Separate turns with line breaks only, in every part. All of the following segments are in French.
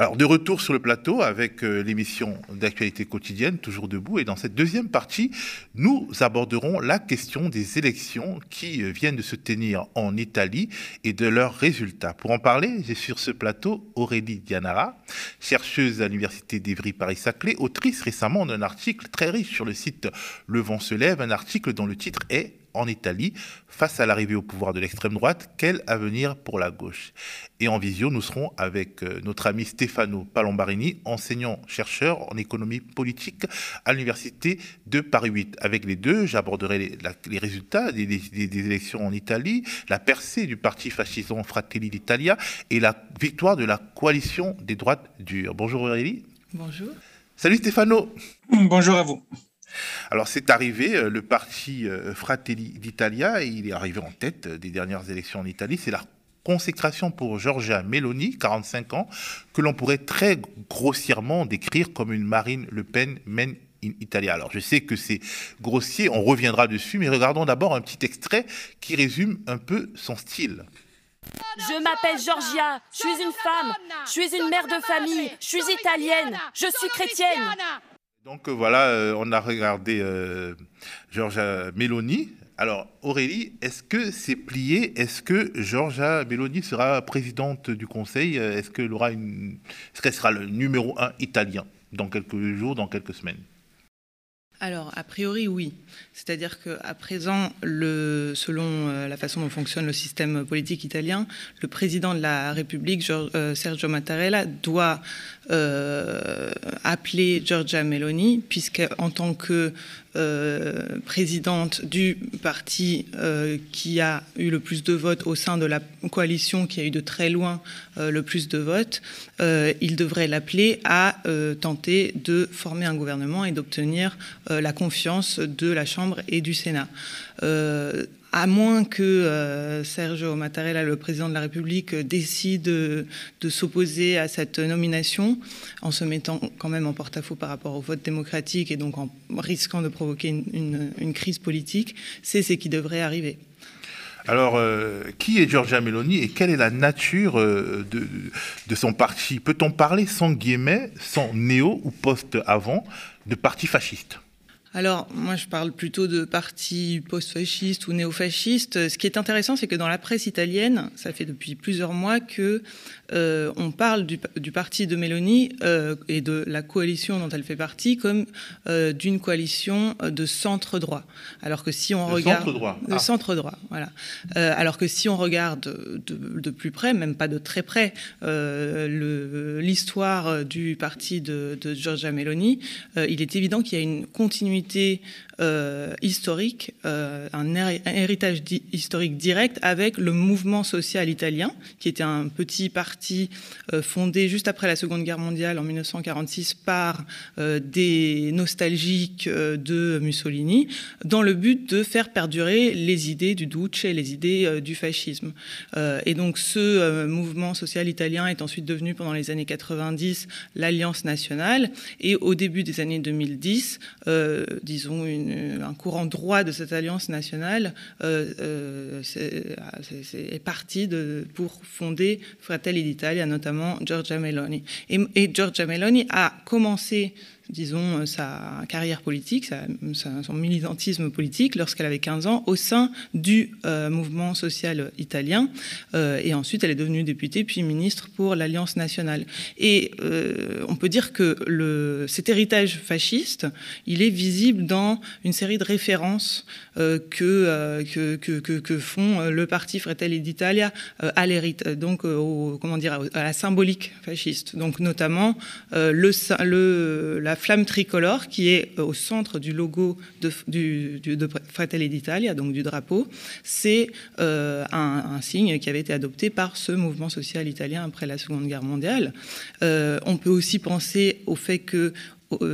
Alors, de retour sur le plateau avec euh, l'émission d'actualité quotidienne, toujours debout. Et dans cette deuxième partie, nous aborderons la question des élections qui euh, viennent de se tenir en Italie et de leurs résultats. Pour en parler, j'ai sur ce plateau Aurélie Dianara, chercheuse à l'Université d'Evry-Paris-Saclay, autrice récemment d'un article très riche sur le site Le Vent se lève, un article dont le titre est en Italie, face à l'arrivée au pouvoir de l'extrême droite, quel avenir pour la gauche? Et en visio, nous serons avec euh, notre ami Stefano Palombarini, enseignant-chercheur en économie politique à l'Université de Paris 8. Avec les deux, j'aborderai les, résultats des, des, élections en Italie, la percée du parti fasciste Fratelli d'Italia et la victoire de la coalition des droites dures. Bonjour Aurélie.
Bonjour.
Salut Stefano.
Bonjour à vous.
Alors c'est arrivé, euh, le parti euh, Fratelli d'Italia, il est arrivé en tête euh, des dernières élections en Italie. C'est la consécration pour Giorgia Meloni, 45 ans, que l'on pourrait très grossièrement décrire comme une Marine Le Pen men in Italia. Alors je sais que c'est grossier, on reviendra dessus, mais regardons d'abord un petit extrait qui résume un peu son style.
Je m'appelle Georgia, je suis une femme, je suis une mère de famille, je suis italienne, je suis chrétienne.
Donc euh, voilà, euh, on a regardé euh, Georgia Meloni. Alors Aurélie, est-ce que c'est plié? Est-ce que Georgia Meloni sera présidente du Conseil? Est-ce qu'elle aura une, est-ce qu'elle sera le numéro un italien dans quelques jours, dans quelques semaines?
Alors, a priori, oui. C'est-à-dire qu'à présent, selon la façon dont fonctionne le système politique italien, le président de la République, Sergio Mattarella, doit euh, appelé Giorgia Meloni, puisqu'en tant que euh, présidente du parti euh, qui a eu le plus de votes au sein de la coalition qui a eu de très loin le plus de votes, il devrait l'appeler à tenter de former un gouvernement et d'obtenir la confiance de la Chambre et du Sénat à moins que euh, Sergio Mattarella, le président de la République, décide de, s'opposer à cette nomination, en se mettant quand même en porte-à-faux par rapport au vote démocratique et donc en risquant de provoquer une, crise politique, c'est ce qui devrait arriver.
Alors, euh, qui est Giorgia Meloni et quelle est la nature euh, de, de, son parti? Peut-on parler sans guillemets, sans néo ou post-avant, de parti fasciste?
Alors, moi, je parle plutôt de partis post-fascistes ou néo-fascistes. Ce qui est intéressant, c'est que dans la presse italienne, ça fait depuis plusieurs mois que euh, on parle du, parti de Mélanie euh, et de la coalition dont elle fait partie comme euh, d'une coalition de centre droit. Alors que si on regarde
centre droit,
de ah. centre droit, voilà. alors que si on regarde de, plus près, même pas de très près, l'histoire du parti de, de Giorgia Meloni, il est évident qu'il y a une continuité historique, un, héritage historique direct avec le mouvement social italien, qui était un petit parti euh, fondé juste après la Seconde Guerre mondiale en 1946 par des nostalgiques de Mussolini, dans le but de faire perdurer les idées du Duce, les idées du fascisme. et donc ce mouvement social italien est ensuite devenu pendant les années 90 l'Alliance nationale, et au début des années 2010, disons un courant droit de cette alliance nationale euh, euh, est, parti pour fonder Fratelli d'Italia, notamment Giorgia Meloni. Et, et Giorgia Meloni a commencé disons, euh, sa carrière politique, son militantisme politique lorsqu'elle avait 15 ans au sein du euh, mouvement social italien. Euh, et ensuite, elle est devenue députée puis ministre pour l'Alliance nationale. Et on peut dire que cet héritage fasciste, il est visible dans une série de références que, que, que, font le parti Fratelli d'Italia à l'hérite, donc comment dire, à la symbolique fasciste. Donc notamment le, le, la flamme tricolore qui est euh, au centre du logo de, Fratelli d'Italia, donc du drapeau. C'est euh, un, signe qui avait été adopté par ce mouvement social italien après la Seconde Guerre mondiale. Euh, on peut aussi penser au fait que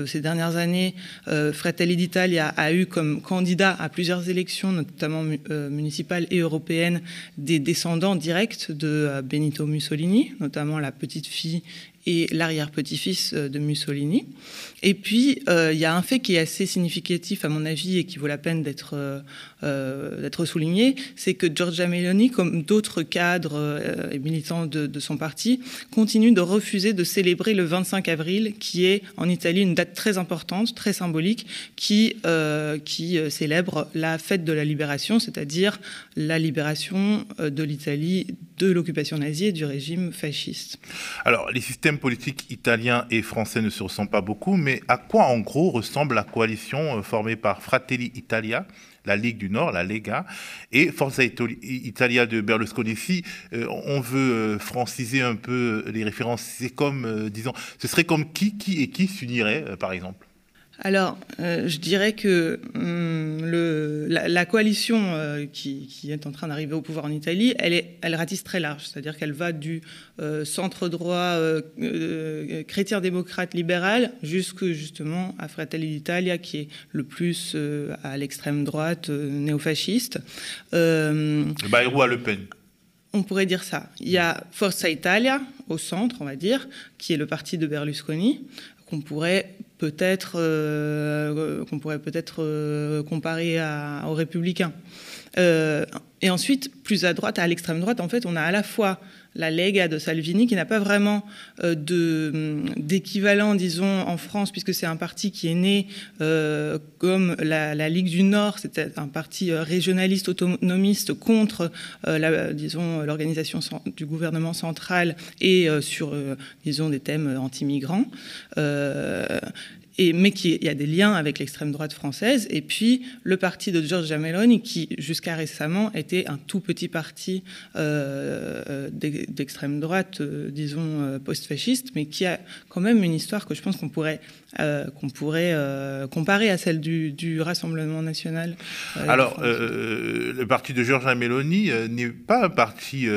ces dernières années, Fratelli d'Italia a eu comme candidat à plusieurs élections, notamment municipales et européennes, des descendants directs de Benito Mussolini, notamment la petite fille et l'arrière-petit-fils de Mussolini. Et puis, il y a un fait qui est assez significatif, à mon avis, et qui vaut la peine d'être d'être souligné, c'est que Giorgia Meloni, comme d'autres cadres et militants de, son parti, continue de refuser de célébrer le 25 avril, qui est en Italie une date très importante, très symbolique, qui, qui célèbre la fête de la libération, c'est-à-dire la libération de l'Italie de l'occupation nazie et du régime fasciste.
Alors, les systèmes politiques italiens et français ne se ressemblent pas beaucoup, mais à quoi en gros ressemble la coalition euh, formée par Fratelli Italia la Ligue du Nord, la Lega, et Forza Italia de Berlusconi. Si euh, on veut euh, franciser un peu les références, c'est comme, disons, ce serait comme qui, qui et qui s'unirait, par exemple?
Alors, euh, je dirais que hum, le, la, coalition euh, qui, est en train d'arriver au pouvoir en Italie, elle, est, elle ratisse très large, c'est-à-dire qu'elle va du euh, centre droit chrétien-démocrate libéral jusque justement à Fratelli d'Italia, qui est le plus à l'extrême droite néofasciste.
Bayrou à Le Pen.
On pourrait dire ça. Il y a Forza Italia au centre, on va dire, qui est le parti de Berlusconi, qu'on pourrait peut-être euh, qu'on pourrait peut-être euh, comparer aux républicains. Euh, et ensuite, plus à droite, à l'extrême droite, en fait, on a à la fois la Lega de Salvini, qui n'a pas vraiment d'équivalent, disons, en France, puisque c'est un parti qui est né comme la, Ligue du Nord, c'était un parti régionaliste autonomiste contre, disons, l'organisation du gouvernement central et sur, disons, des thèmes anti-migrants mais qui, il y a des liens avec l'extrême droite française, et puis le parti de Giorgia Meloni, qui jusqu'à récemment était un tout petit parti euh, d'extrême droite, euh, disons euh, post-fasciste, mais qui a quand même une histoire que je pense qu'on pourrait, qu'on pourrait comparer à celle du, Rassemblement national.
Alors, le parti de Giorgia Meloni n'est pas un parti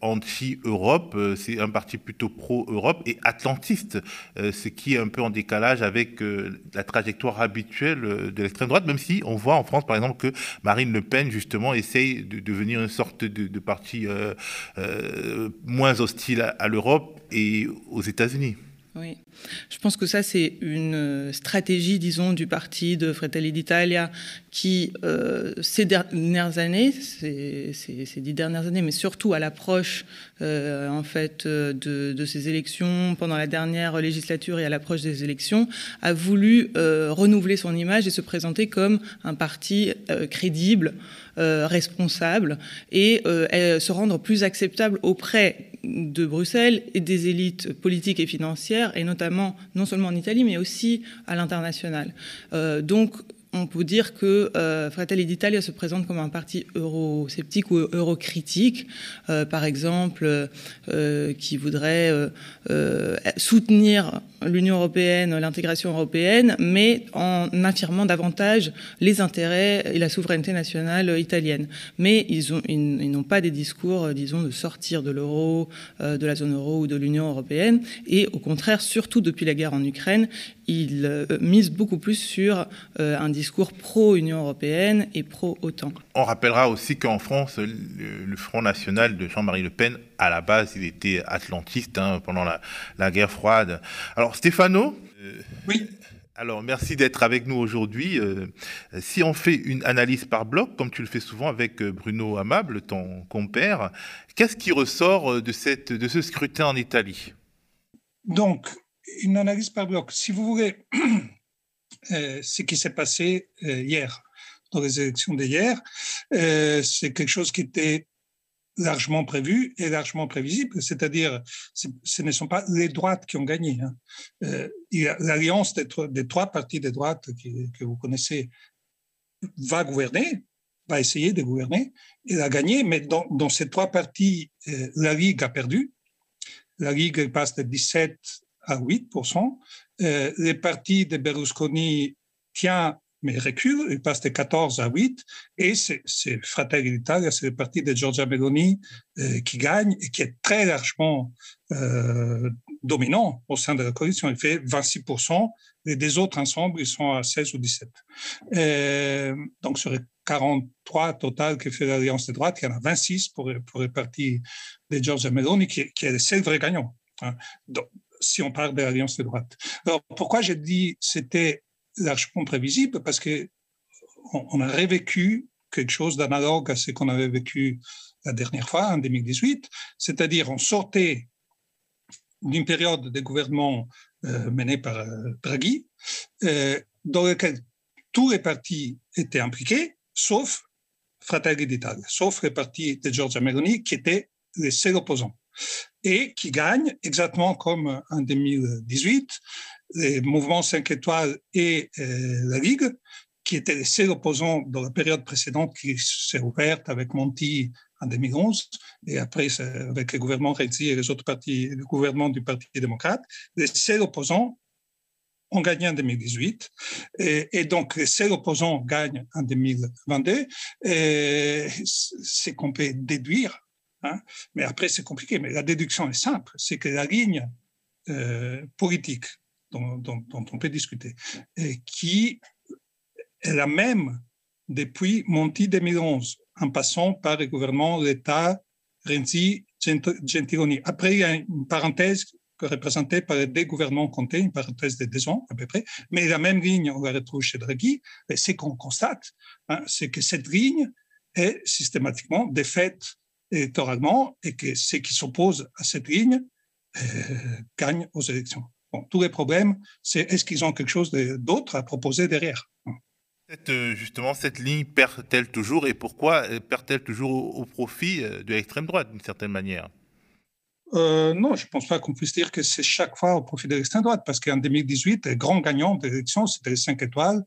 anti-Europe, c'est un parti plutôt pro-Europe et atlantiste, ce qui est un peu en décalage avec euh, la trajectoire habituelle euh, de l'extrême droite, même si on voit en France, par exemple, que Marine Le Pen, justement, essaye de devenir une sorte de, parti euh, moins hostile à l'Europe et aux États-Unis.
Oui, je pense que ça, c'est une euh, stratégie, disons, du parti de Fratelli d'Italia qui, euh, ces dernières années, ces, dix dernières années, mais surtout à l'approche, euh, en fait, de, ces élections, pendant la dernière législature et à l'approche des élections, a voulu renouveler son image et se présenter comme un parti crédible, responsable et se rendre plus acceptable auprès de Bruxelles et des élites politiques et financières, et notamment non seulement en Italie, mais aussi à l'international. Euh, donc, on peut dire que euh, Fratelli d'Italia se présente comme un parti eurosceptique ou eurocritique, euh, par exemple, euh, qui voudrait soutenir l'Union européenne, l'intégration européenne, mais en affirmant davantage les intérêts et la souveraineté nationale italienne. Mais ils n'ont pas des discours, disons, de sortir de l'euro, de la zone euro ou de l'Union européenne, et au contraire, surtout depuis la guerre en Ukraine, ils misent beaucoup plus sur un discours pro-Union européenne et pro-OTAN.
On rappellera aussi qu'en France, le, Front National de Jean-Marie Le Pen, à la base, il était atlantiste hein, pendant la, guerre froide. Alors, Stéphano
euh, Oui.
Alors, merci d'être avec nous aujourd'hui. Euh, si on fait une analyse par bloc, comme tu le fais souvent avec euh, Bruno Amable, ton compère, qu'est-ce qui ressort de, cette, de ce scrutin en Italie?
Donc, une analyse par bloc. Si vous voulez, euh, ce qui s'est passé euh, hier, dans les élections d'hier. Euh, c'est quelque chose qui était largement prévu et largement prévisible, c'est-à-dire ce ne sont pas les droites qui ont gagné. Hein. L'alliance des, des, trois partis de droite que vous connaissez va gouverner, va essayer de gouverner, et a gagné, mais dans, dans ces trois partis, la Ligue a perdu. La Ligue passe de 17 à 8 euh, les partis de Berlusconi tient mais recule, il passe de 14 à 8, et c'est Fratelli d'Italia, c'est le parti de Giorgia Meloni euh, qui gagne et qui est très largement euh, dominant au sein de la coalition. Il fait 26%, et des autres ensemble, ils sont à 16 ou 17. donc sur les 43 total que fait l'Alliance de droite, il y en a 26 pour, pour le parti de Giorgia Meloni, qui, qui est le seul vrai gagnant. Hein. Donc, si on parle de l'alliance de droite. Alors, pourquoi j'ai dit c'était largement prévisible? Parce que on a revécu quelque chose d'analogue à ce qu'on avait vécu la dernière fois, en 2018, c'est-à-dire on sortait d'une période de gouvernement euh, menée par euh, Draghi, euh, dans lequel tous les partis étaient impliqués, sauf Fratelli d'Italia, sauf le parti de Giorgia Meloni, qui était le seul opposant, et qui gagne exactement comme en 2018, les mouvements 5 étoiles et la Ligue, qui étaient les seuls opposants dans la période précédente qui s'est ouverte avec Monti en 2011, et après avec le gouvernement Renzi et les autres partis, le gouvernement du Parti démocrate, les seuls opposants ont gagné en 2018, et, donc les seuls opposants gagnent en 2022, c'est qu'on peut déduire, hein, mais après c'est compliqué, mais la déduction est simple, c'est que la ligne euh, politique dont, on peut discuter, qui est la même depuis Monti 2011, en passant par le gouvernement, l'État, Renzi, Gentiloni. Après, il y a une parenthèse représentée par les deux gouvernements Conté, une parenthèse de deux ans à peu près, mais la même ligne, on la retrouve chez Draghi, et ce qu'on constate, hein, c'est que cette ligne est systématiquement défaite électoralement et que ceux qui s'opposent à cette ligne euh, gagnent aux élections. Bon, tous les problèmes, c'est est-ce qu'ils ont quelque chose d'autre à proposer derrière?
Euh, justement, cette ligne perd-elle toujours et pourquoi euh, perd-elle toujours au, profit de l'extrême droite d'une certaine manière?
Non, je ne pense pas qu'on puisse dire que c'est chaque fois au profit de l'extrême droite, parce qu'en 2018, le grand gagnant de l'élection, c'était les 5 étoiles,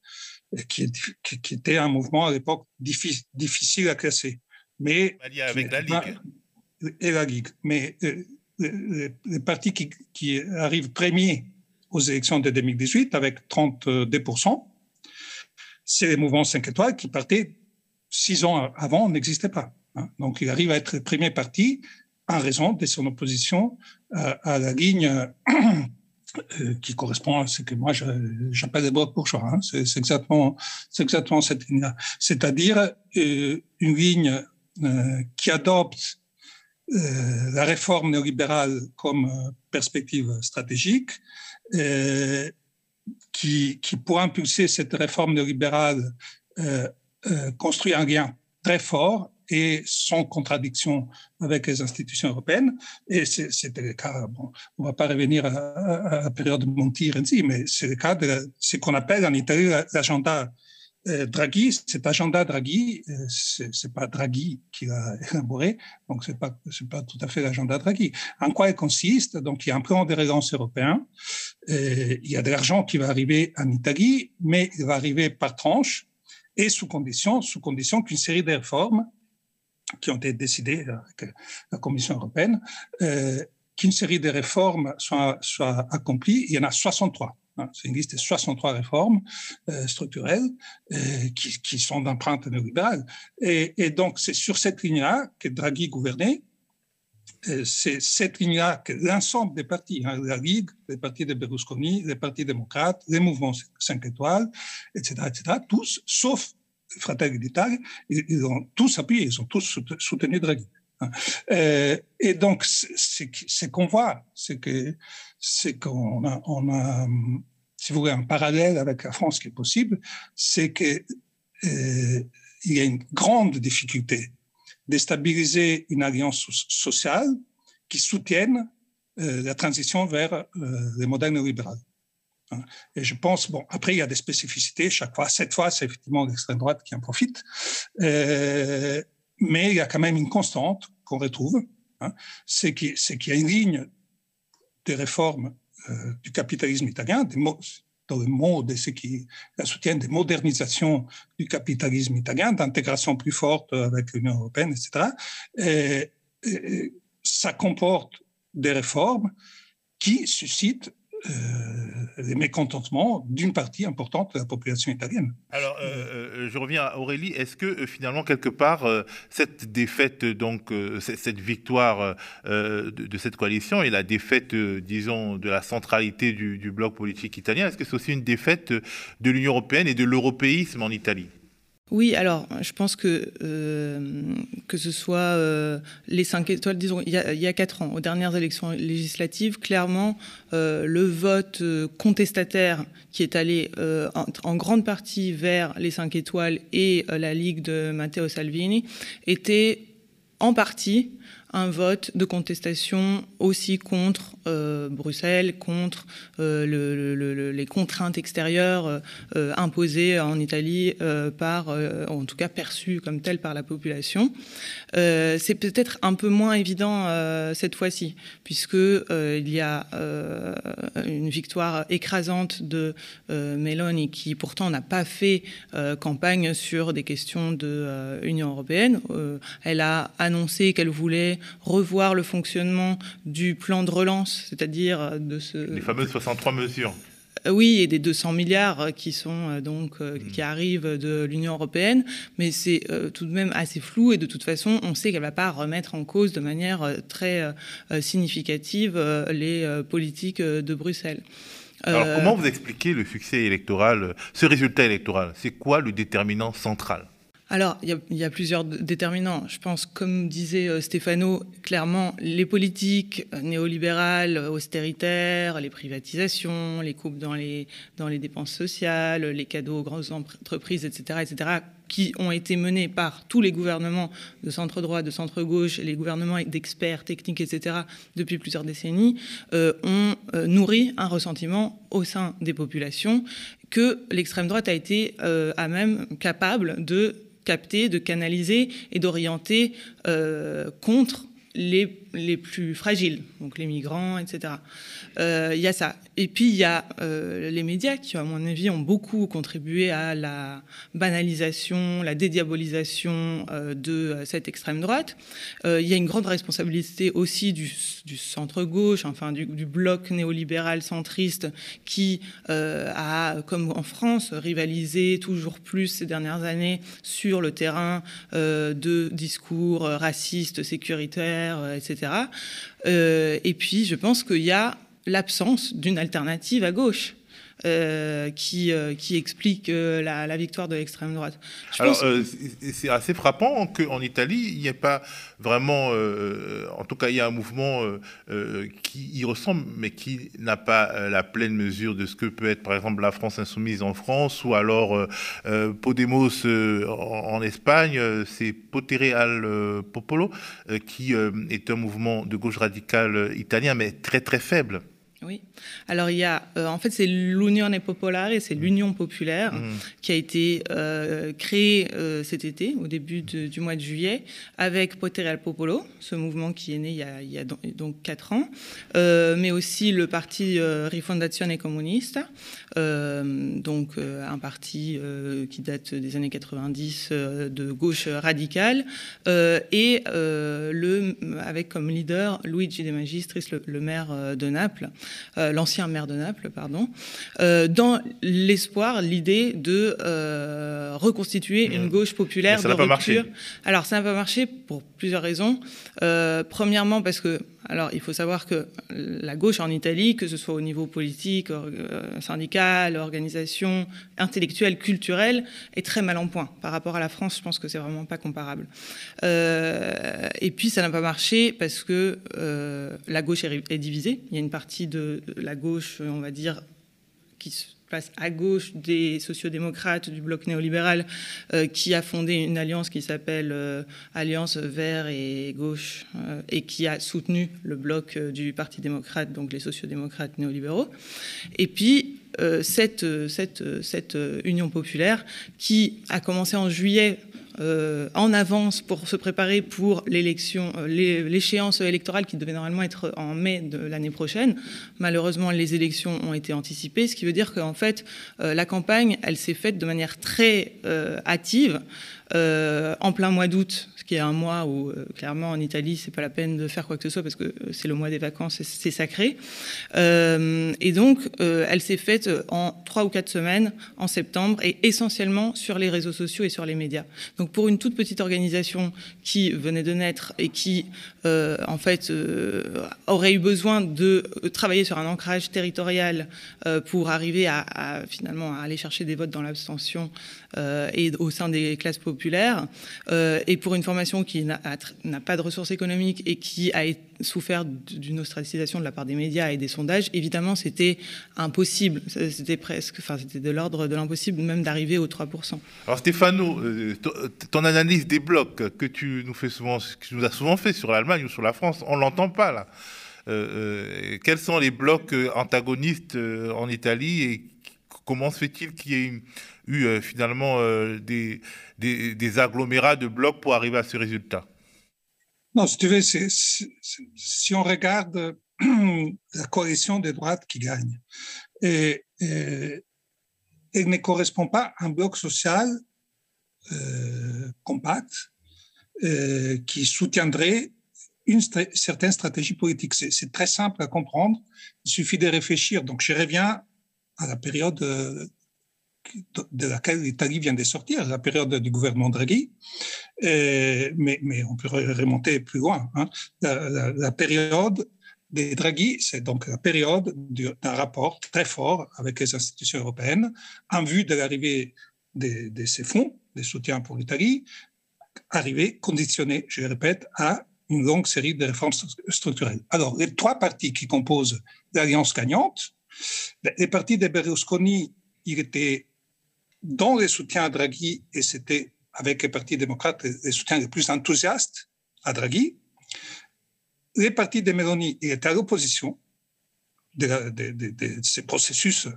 qui, qui, était un mouvement à l'époque difficile à classer.
Mais avec la Ligue.
Et la Ligue. Mais les, partis qui, qui arrivent premiers aux élections de 2018, avec 32%, c'est les mouvements 5 étoiles qui partaient six ans avant, n'existaient pas. Hein. Donc, il arrive à être le premier parti en raison de son opposition euh, à, la ligne euh, qui correspond à ce que moi j'appelle les blocs bourgeois. Hein. C'est exactement, exactement cette ligne-là. C'est-à-dire euh, une ligne qui adopte la réforme néolibérale comme perspective stratégique, qui, qui, pour impulser cette réforme néolibérale, euh, euh, construit un lien très fort et sans contradiction avec les institutions européennes. Et c'était le cas, bon, on ne va pas revenir à, la période de Monti-Renzi, mais c'est le cas de ce qu'on appelle en Italie l'agenda euh, Draghi, cet agenda Draghi, euh, c'est pas Draghi qui l'a élaboré, donc c'est pas c'est pas tout à fait l'agenda Draghi. En quoi il consiste? Donc il y a un plan de relance européen, euh, il y a de l'argent qui va arriver en Italie, mais il va arriver par tranche et sous condition, sous condition qu'une série de réformes qui ont été décidées avec la Commission européenne, qu'une série de réformes soit, soit accomplies. Il y en a 63 Hein, c'est une liste de 63 réformes euh, structurelles euh, qui, qui, sont d'empreinte néolibérale. Et, et donc, c'est sur cette ligne-là que Draghi gouvernait. Euh, c'est cette ligne-là que l'ensemble des partis, hein, la Ligue, les partis de Berlusconi, les partis démocrates, les mouvements 5 étoiles, etc., etc., tous, sauf Fratelli d'Italia, ils, ils, ont tous appuyé, ils ont tous soutenu Draghi. Hein. et donc, ce qu'on voit, c'est que qu'on a, si vous voulez, un parallèle avec la France qui est possible, c'est qu'il euh, y a une grande difficulté de stabiliser une alliance sociale qui soutienne euh, la transition vers euh, les modèles néolibéraux. Hein. Et je pense, bon, après, il y a des spécificités chaque fois. Cette fois, c'est effectivement l'extrême droite qui en profite. Euh, mais il y a quand même une constante qu'on retrouve, hein, c'est qu'il y a une ligne des réformes euh, du capitalisme italien, des dans le mot de ceux qui la des modernisations du capitalisme italien, d'intégration plus forte avec l'Union européenne, etc. Et, et, ça comporte des réformes qui suscitent les mécontentements d'une partie importante de la population italienne.
Alors, euh, euh, je reviens à Aurélie. Est-ce que finalement, quelque part, cette défaite, donc cette victoire de, cette coalition et la défaite, disons, de la centralité du, du bloc politique italien, est-ce que c'est aussi une défaite de l'Union européenne et de l'européisme en Italie?
Oui, alors je pense que euh, que ce soit euh, les cinq étoiles, disons, il y, a, il y, a, quatre ans, aux dernières élections législatives, clairement, euh, le vote contestataire qui est allé en, en, grande partie vers les cinq étoiles et la Ligue de Matteo Salvini était en partie un vote de contestation aussi contre euh, Bruxelles, contre euh, le, le, les contraintes extérieures euh, imposées en Italie par, en tout cas perçues comme telles par la population. C'est peut-être un peu moins évident cette fois-ci, puisque il y a une victoire écrasante de Meloni qui pourtant n'a pas fait campagne sur des questions de Union européenne. elle a annoncé qu'elle voulait revoir le fonctionnement du plan de relance, c'est-à-dire de ce...
Les fameuses 63 mesures.
Euh, oui, et des 200 milliards qui sont euh, donc euh, qui hmm. arrivent de l'Union européenne, mais c'est tout de même assez flou et de toute façon, on sait qu'elle va pas remettre en cause de manière très significative les politiques de Bruxelles.
Alors, comment vous expliquez le succès électoral, ce résultat électoral? C'est quoi le déterminant central?
Alors, il y, a plusieurs déterminants. Je pense, comme disait euh, Stéphano, clairement, les politiques euh, néolibérales, austéritaires, les privatisations, les coupes dans les, dans les dépenses sociales, les cadeaux aux grandes entreprises, etc., etc., qui ont été menées par tous les gouvernements de centre-droit, de centre-gauche, les gouvernements d'experts techniques, etc., depuis plusieurs décennies, euh, ont euh, nourri un ressentiment au sein des populations que l'extrême droite a été euh, à même capable de capter, de canaliser et d'orienter euh, contre les, les, plus fragiles, donc les migrants, etc. Il euh, y a ça. Et puis il y a euh, les médias qui, à mon avis, ont beaucoup contribué à la banalisation, la dédiabolisation euh, de cette extrême droite. Il y a une grande responsabilité aussi du, centre-gauche, enfin du, bloc néolibéral centriste qui a, comme en France, rivalisé toujours plus ces dernières années sur le terrain de discours racistes, sécuritaires, etc. et puis, je pense qu'il y a l'absence d'une alternative à gauche. Euh, qui, euh, qui explique euh, la, la, victoire de l'extrême droite.
Je Alors, c'est assez frappant qu'en Italie, il n'y ait pas vraiment, en tout cas, il y a un mouvement qui y ressemble, mais qui n'a pas la pleine mesure de ce que peut être, par exemple, la France insoumise en France, ou alors Podemos en, en, Espagne, c'est Potere al Popolo, qui est un mouvement de gauche radicale italien, mais très très faible.
Oui. Alors il y a, euh, en fait, c'est l'Unione Popolare, c'est l'Union populaire mmh. qui a été euh, créée euh, cet été, au début de, du mois de juillet, avec Potere al Popolo, ce mouvement qui est né il y a, il y a donc quatre ans, mais aussi le parti Rifondazione Comunista, donc un parti qui date des années 90 de gauche radicale, et le, avec comme leader Luigi De Magistris, le, le maire de Naples. Euh, l'ancien maire de Naples, pardon, euh, dans l'espoir, l'idée de euh, reconstituer une gauche populaire
ça de rupture. Pas marché.
Alors ça n'a pas marché pour plusieurs raisons. premièrement parce que alors, il faut savoir que la gauche en Italie, que ce soit au niveau politique, syndical, organisation, intellectuelle, culturelle, est très mal en point. Par rapport à la France, je pense que c'est vraiment pas comparable. Euh, et puis, ça n'a pas marché parce que euh, la gauche est, est, divisée. Il y a une partie de la gauche, on va dire, qui se à gauche des sociodémocrates du bloc néolibéral euh, qui a fondé une alliance qui s'appelle euh, Alliance Vert et Gauche euh, et qui a soutenu le bloc du Parti démocrate, donc les sociodémocrates néolibéraux. Et puis cette, cette, cette union populaire qui a commencé en juillet euh, en avance pour se préparer pour l'élection, euh, l'échéance électorale qui devait normalement être en mai de l'année prochaine. Malheureusement, les élections ont été anticipées, ce qui veut dire qu'en fait, euh, la campagne, elle s'est faite de manière très hâtive, en plein mois d'août, qui est un mois où clairement en Italie c'est pas la peine de faire quoi que ce soit parce que c'est le mois des vacances, c'est sacré. et donc elle s'est faite en trois ou quatre semaines en septembre et essentiellement sur les réseaux sociaux et sur les médias. Donc pour une toute petite organisation qui venait de naître et qui en fait aurait eu besoin de travailler sur un ancrage territorial pour arriver à, à, finalement à aller chercher des votes dans l'abstention euh, et au sein des classes populaires, euh, et pour une formation qui n'a pas de ressources économiques et qui a souffert d'une ostracisation de la part des médias et des sondages, évidemment, c'était impossible. C'était presque, enfin, c'était de l'ordre de l'impossible même d'arriver aux 3%.
Alors Stéphano, euh, ton analyse des blocs que tu nous fais souvent, que tu nous as souvent fait sur l'Allemagne ou sur la France, on l'entend pas là. quels sont les blocs antagonistes en Italie et comment se fait-il qu'il y ait eu euh, finalement euh, des, des, agglomérats de blocs pour arriver à ce résultat
Non, si tu veux, si on regarde la coalition des droites qui gagne, et, elle ne correspond pas à un bloc social euh, compact qui soutiendrait une certaine stratégie politique. C'est très simple à comprendre. Il suffit de réfléchir. Donc, je reviens à la période de laquelle l'Italie vient de sortir, la période du gouvernement Draghi, mais, mais, on peut remonter plus loin. Hein. La, période des Draghi, c'est donc la période d'un rapport très fort avec les institutions européennes en vue de l'arrivée de, de, ces fonds, des soutiens pour l'Italie, arrivée conditionnée, je le répète, à une longue série de réformes structurelles. Alors, les trois partis qui composent l'alliance gagnante, les partis de Berlusconi, il était dans les soutiens à Draghi, et c'était avec les partis démocrates les soutiens les plus enthousiastes à Draghi. Les partis de Meloni, il était à l'opposition de, ces processus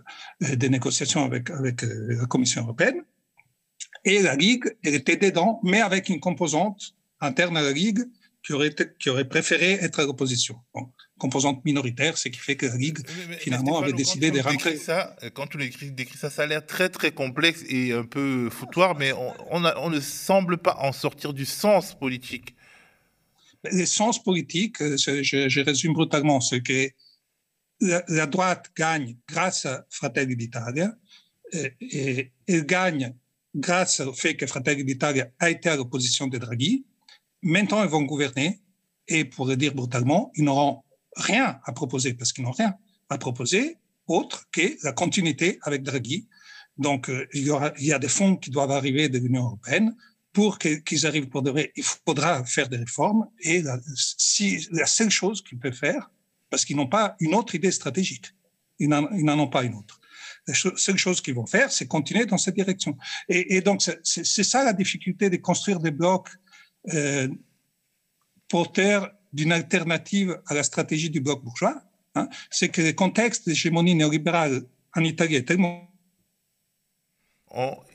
de négociation avec, avec la Commission européenne. Et la Ligue, elle était dedans, mais avec une composante interne à la Ligue qui aurait, qui aurait préféré être à l'opposition. Composante minoritaire, ce qui fait que Ligue, finalement, avait décidé de rentrer.
Ça, quand tu décris ça, ça a l'air très, très complexe et un peu foutoir, mais on, on, ne semble pas en sortir du sens politique.
Le sens politique, euh, je, résume brutalement, c'est que la, droite gagne grâce à Fratelli d'Italia et, et elle gagne grâce au fait que Fratelli d'Italia a été à l'opposition de Draghi Maintenant, ils vont gouverner et, pour le dire brutalement, ils n'auront rien à proposer parce qu'ils n'ont rien à proposer autre que la continuité avec Draghi. Donc, euh, il, y aura, il y a des fonds qui doivent arriver de l'Union européenne. Pour qu'ils arrivent pour de vrai, il faudra faire des réformes. Et la, si, la seule chose qu'ils peuvent faire, parce qu'ils n'ont pas une autre idée stratégique, ils n'en ont pas une autre. La seule chose qu'ils vont faire, c'est continuer dans cette direction. Et, et donc, c'est ça la difficulté de construire des blocs euh, porteur d'une alternative à la stratégie du bloc bourgeois, hein, c'est que le contexte d'hégémonie néolibérale en Italie est tellement...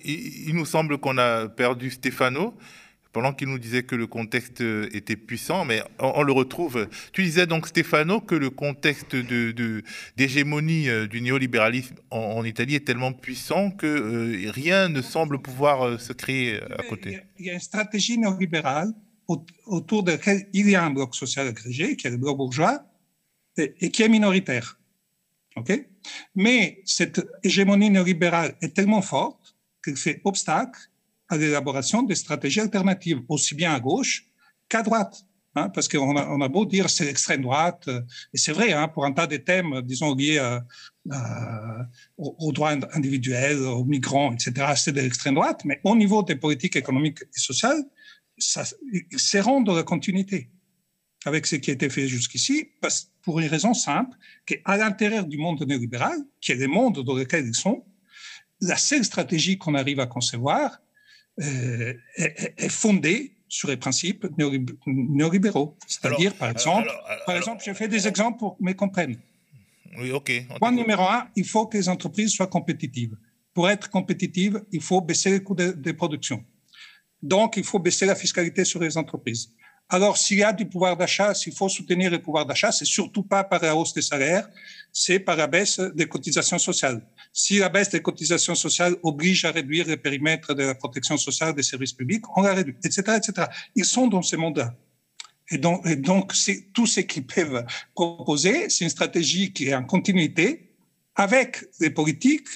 il, nous semble qu'on a perdu Stefano pendant qu'il nous disait que le contexte était puissant, mais on, le retrouve. Tu disais donc, Stefano, que le contexte d'hégémonie de, euh, du néolibéralisme en, Italie est tellement puissant que euh, rien ne semble pouvoir euh, se créer à côté.
Il y a une stratégie néolibérale autour de laquelle il y a un bloc social agrégé, qui est le bloc bourgeois, et, qui est minoritaire. ok? Mais cette hégémonie néolibérale est tellement forte qu'elle fait obstacle à l'élaboration des stratégies alternatives, aussi bien à gauche qu'à droite. Hein, parce qu'on a, beau dire c'est l'extrême droite, euh, et c'est vrai, hein, pour un tas de thèmes, disons, liés aux, droits individuels, aux migrants, etc., c'est de l'extrême droite, mais au niveau des politiques économiques et sociales, c'est rendre la continuité avec ce qui a été fait jusqu'ici, pour une raison simple, qu'à l'intérieur du monde néolibéral, qui est le monde dans lequel ils sont, la seule stratégie qu'on arrive à concevoir, euh, est, fondée sur les principes néolibéraux. C'est-à-dire, par exemple, par exemple, je fais des exemples pour que me comprennent.
Oui, ok.
Point numéro un, il faut que les entreprises soient compétitives. Pour être compétitives, il faut baisser les coûts de, de production. Donc, il faut baisser la fiscalité sur les entreprises. Alors, s'il y a du pouvoir d'achat, s'il faut soutenir le pouvoir d'achat, c'est surtout pas par la hausse des salaires, c'est par la baisse des cotisations sociales. Si la baisse des cotisations sociales oblige à réduire le périmètre de la protection sociale des services publics, on la réduit, etc., etc. Ils sont dans ces mondes-là. Et donc, et donc c'est tout ce qu'ils peuvent proposer, c'est une stratégie qui est en continuité avec des politiques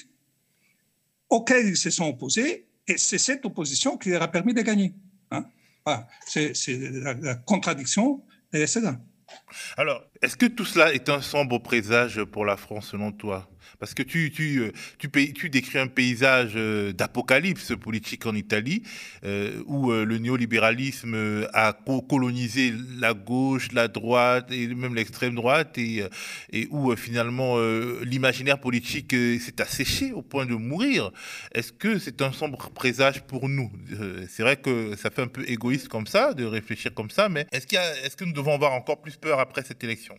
auxquelles ils se sont opposés, et c'est cette opposition qui leur a permis de gagner. Hein. C'est la, contradiction, et c'est là.
Alors, est-ce que tout cela est un sombre présage pour la France selon toi? Parce que euh, tu, décris un paysage euh, d'apocalypse politique en Italie, euh, où le néolibéralisme a colonisé la gauche, la droite et même l'extrême droite, et, où finalement l'imaginaire politique s'est asséché au point de mourir. Est-ce que c'est un sombre présage pour nous? C'est vrai que ça fait un peu égoïste comme ça, de réfléchir comme ça, mais est-ce que nous devons avoir encore plus peur après cette élection?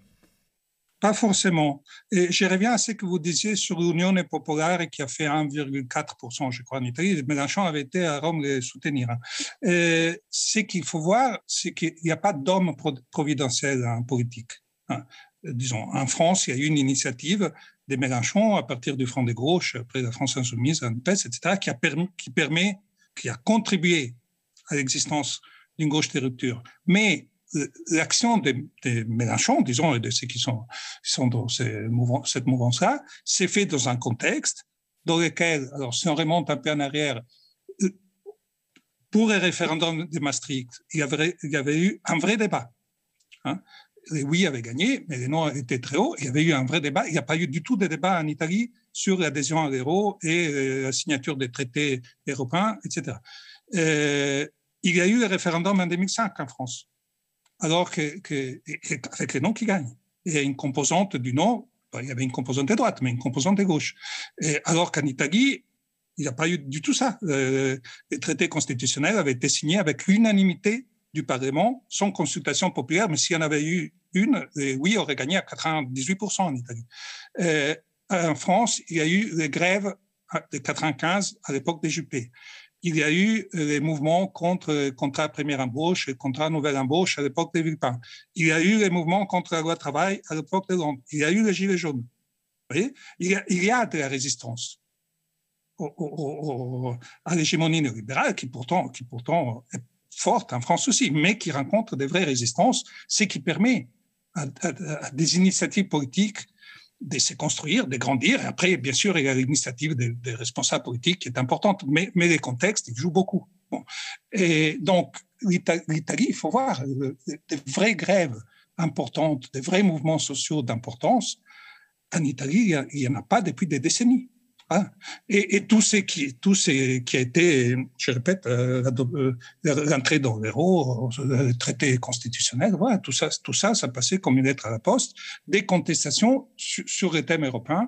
Pas forcément. Et je reviens à ce que vous disiez sur l'Union populaire qui a fait 1,4%, je crois, en Italie. Mélenchon avait été à Rome les soutenir. Hein. Et ce qu'il faut voir, c'est qu'il n'y a pas d'homme providentiel en politique. Hein. Disons, en France, il y a eu une initiative de Mélenchon à partir du Front de gauche, après la France insoumise, etc., qui a permis, qui permet, qui a contribué à l'existence d'une gauche de rupture. Mais l'action de, Mélenchon, disons, et de ceux qui sont, dans cette mouvance-là, s'est fait dans un contexte dans lequel, alors si on remonte un peu en arrière, euh, pour le référendum de Maastricht, il y avait, il y avait eu un vrai débat. Hein. Les oui avaient gagné, mais les non étaient très hauts. Il y avait eu un vrai débat. Il n'y a pas eu du tout de débat en Italie sur l'adhésion à l'euro et euh, la signature des traités européens, etc. Euh, il y a eu le référendum en 2005 en France alors que, que avec les noms qui gagnent. Il y a une composante du non, il y avait une composante de droite, mais une composante de gauche. Alors qu'en Italie, il n'y a pas eu du tout ça. Euh, les traités constitutionnels avaient été signés avec l'unanimité du Parlement, sans consultation populaire, mais s'il y en avait eu une, oui, aurait gagné à 98% en Italie. Euh, en France, il y a eu les grèves de 95 à l'époque des Juppé il y a eu euh, les mouvements contre le contrat première embauche et contrat nouvelle embauche à l'époque de Villepin. Il y a eu les mouvements contre la loi travail à l'époque de Londres. Il y a eu les gilets jaunes. Vous voyez? Il, y a, il y a de la résistance à l'hégémonie néolibérale qui pourtant, qui pourtant est forte en France aussi, mais qui rencontre des vraies résistances, ce qui permet à des initiatives politiques de se construire, de grandir. Et après, bien sûr, il y a l'initiative des, responsables politiques qui est importante, mais, les contextes, ils jouent beaucoup. Et donc, l'Italie, il faut voir, des vraies grèves importantes, des vrais mouvements sociaux d'importance, en Italie, il n'y en a pas depuis des décennies. Hein? Et, tout ce qui, tout ce qui a été, je répète, euh, l'entrée dans l'euro, le traité constitutionnel, voilà, tout ça, tout ça, ça passait comme une lettre à la poste. Des contestations sur, les thèmes européens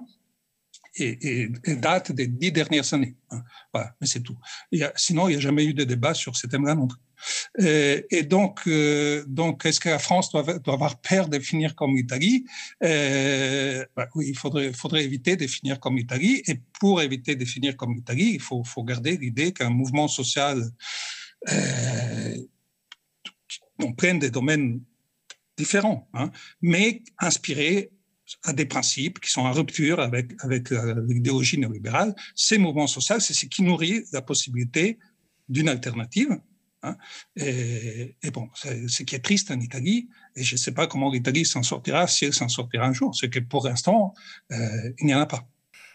et, date des dix dernières années. Hein. Voilà, mais c'est tout. sinon, il n'y a jamais eu de débat sur ces thèmes-là non plus. Et, donc, euh, donc est-ce que la France doit, avoir peur de finir comme l'Italie? Euh, bah Oui, il faudrait, éviter de finir comme l'Italie. Et pour éviter de finir comme l'Italie, il faut, garder l'idée qu'un mouvement social euh, on prenne des domaines différents, hein, mais inspiré à des principes qui sont en rupture avec, avec l'idéologie néolibérale. Ces mouvements sociaux, c'est ce qui nourrit la possibilité d'une alternative Hein. Et, bon, c'est ce qui est triste en Italie, et je ne sais pas comment l'Italie s'en sortira, si elle s'en sortira un jour, c'est que pour l'instant, euh, il n'y en a pas.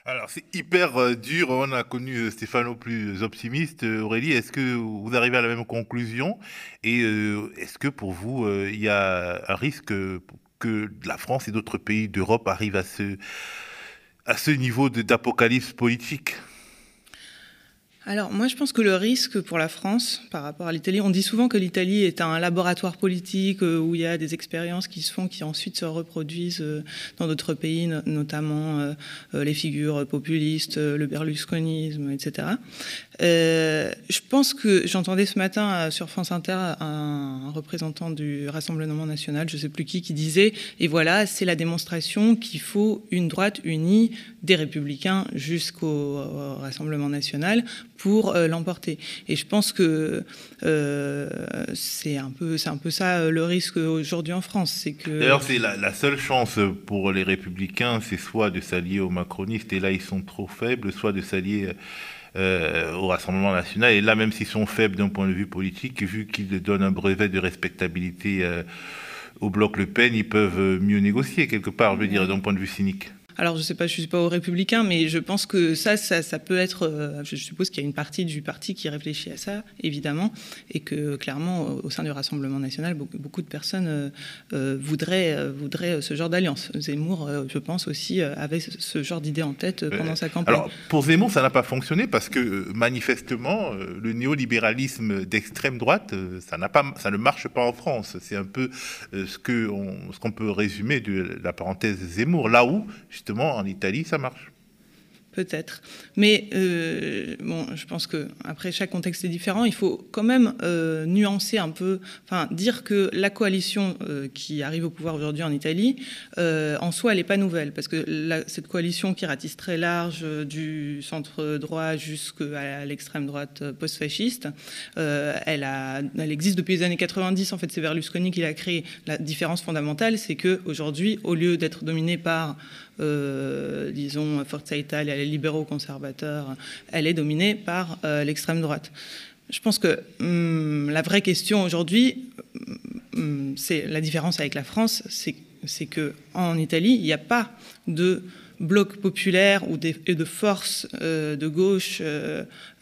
Alors, c'est hyper euh, dur. On a connu euh, Stéphano plus optimiste. Aurélie, est-ce que vous arrivez à la même conclusion? Et est-ce que pour vous, il y a un risque que la France et d'autres pays d'Europe arrivent à ce, à ce niveau d'apocalypse politique
alors moi je pense que le risque pour la France par rapport à l'Italie, on dit souvent que l'Italie est un laboratoire politique euh, où il y a des expériences qui se font, qui ensuite se reproduisent euh, dans d'autres pays, notamment euh, les figures populistes, le berlusconisme, etc. je pense que j'entendais ce matin sur France Inter un, représentant du Rassemblement national, je ne sais plus qui, qui disait, et voilà, c'est la démonstration qu'il faut une droite unie des républicains jusqu'au Rassemblement national pour l'emporter. Et je pense que c'est un peu, c'est un peu ça le risque aujourd'hui en France, c'est que.
D'ailleurs, c'est la, la, seule chance pour les Républicains, c'est soit de s'allier aux macronistes et là ils sont trop faibles, soit de s'allier euh, au Rassemblement national. Et là, même s'ils sont faibles d'un point de vue politique, vu qu'ils donnent un brevet de respectabilité euh, au bloc Le Pen, ils peuvent mieux négocier quelque part, je veux dire, d'un point de vue cynique.
Alors, je ne sais pas, je ne suis pas au républicain, mais je pense que ça, ça, peut être. Euh, je suppose qu'il y a une partie du parti qui réfléchit à ça, évidemment, et que clairement, au sein du Rassemblement national, beaucoup, de personnes euh, euh, voudraient, voudraient ce genre d'alliance. Zemmour, je pense aussi, avait ce genre d'idée en tête pendant sa campagne.
Alors, pour Zemmour, ça n'a pas fonctionné parce que manifestement, le néolibéralisme d'extrême droite, ça, pas, ça ne marche pas en France. C'est un peu ce qu'on ce qu'on peut résumer de la parenthèse Zemmour. Là où, justement, en Italie, ça marche.
Peut-être. Mais euh, bon, je pense que après chaque contexte est différent. Il faut quand même euh, nuancer un peu, enfin dire que la coalition euh, qui arrive au pouvoir aujourd'hui en Italie, en soi, elle n'est pas nouvelle, parce que cette coalition qui ratisse très large du centre droit jusqu'à l'extrême droite post-fasciste, elle, existe depuis les années 90. En fait, c'est Berlusconi qui l'a créée. La différence fondamentale, c'est que aujourd'hui, au lieu d'être dominé par disons, Forza Italia, libéraux conservateurs, elle est dominée par euh, l'extrême droite. Je pense que hum, la vraie question aujourd'hui, hum, c'est la différence avec la France, c'est que en Italie, il n'y a pas de bloc populaire ou de force euh, de gauche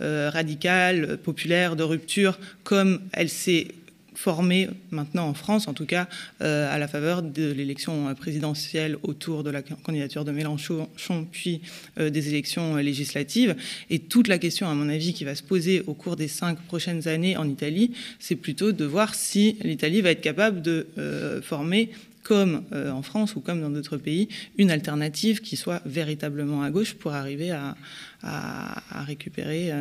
radicale, populaire, de rupture, comme elle s'est formé maintenant en France, en tout cas, euh, à la faveur de l'élection présidentielle autour de la candidature de Mélenchon, puis euh, des élections législatives. Et toute la question, à mon avis, qui va se poser au cours des cinq prochaines années en Italie, c'est plutôt de voir si l'Italie va être capable de euh, former comme en France ou comme dans d'autres pays, une alternative qui soit véritablement à gauche pour arriver à récupérer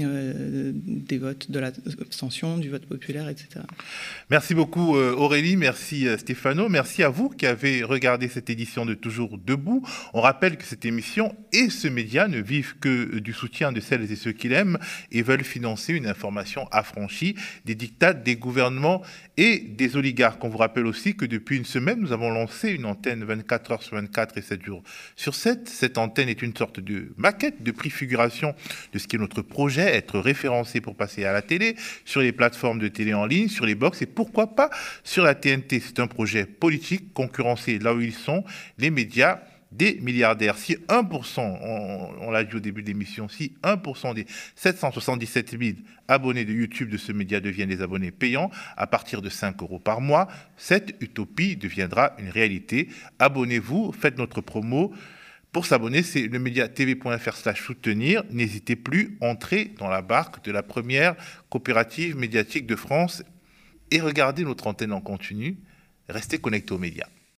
euh, des votes de l'abstention, du vote populaire, etc.
Merci beaucoup euh, Aurélie, merci euh, Stéphano, merci à vous qui avez regardé cette édition de Toujours Debout. On rappelle que cette émission et ce média ne vivent que du soutien de celles et ceux qui l'aiment et veulent financer une information affranchie des dictats des gouvernements et des oligarques. On vous rappelle aussi que depuis une semaine, nous avons lancé une antenne 24 heures sur 24 et 7 jours sur 7. Cette antenne est une sorte de maquette, de préfiguration de ce qui est notre projet être référencé pour passer à la télé, sur les plateformes de télé en ligne, sur les box et pourquoi pas sur la TNT. C'est un projet politique concurrencé là où ils sont, les médias des milliardaires. Si 1%, on, l'a dit au début de l'émission, si 1% des 777 000 abonnés de YouTube de ce média deviennent des abonnés payants à partir de 5 euros par mois, cette utopie deviendra une réalité. Abonnez-vous, faites notre promo. Pour s'abonner, c'est le média tv.fr slash soutenir. N'hésitez plus, entrez dans la barque de la première coopérative médiatique de France et regardez notre antenne en continu. Restez connectés aux médias.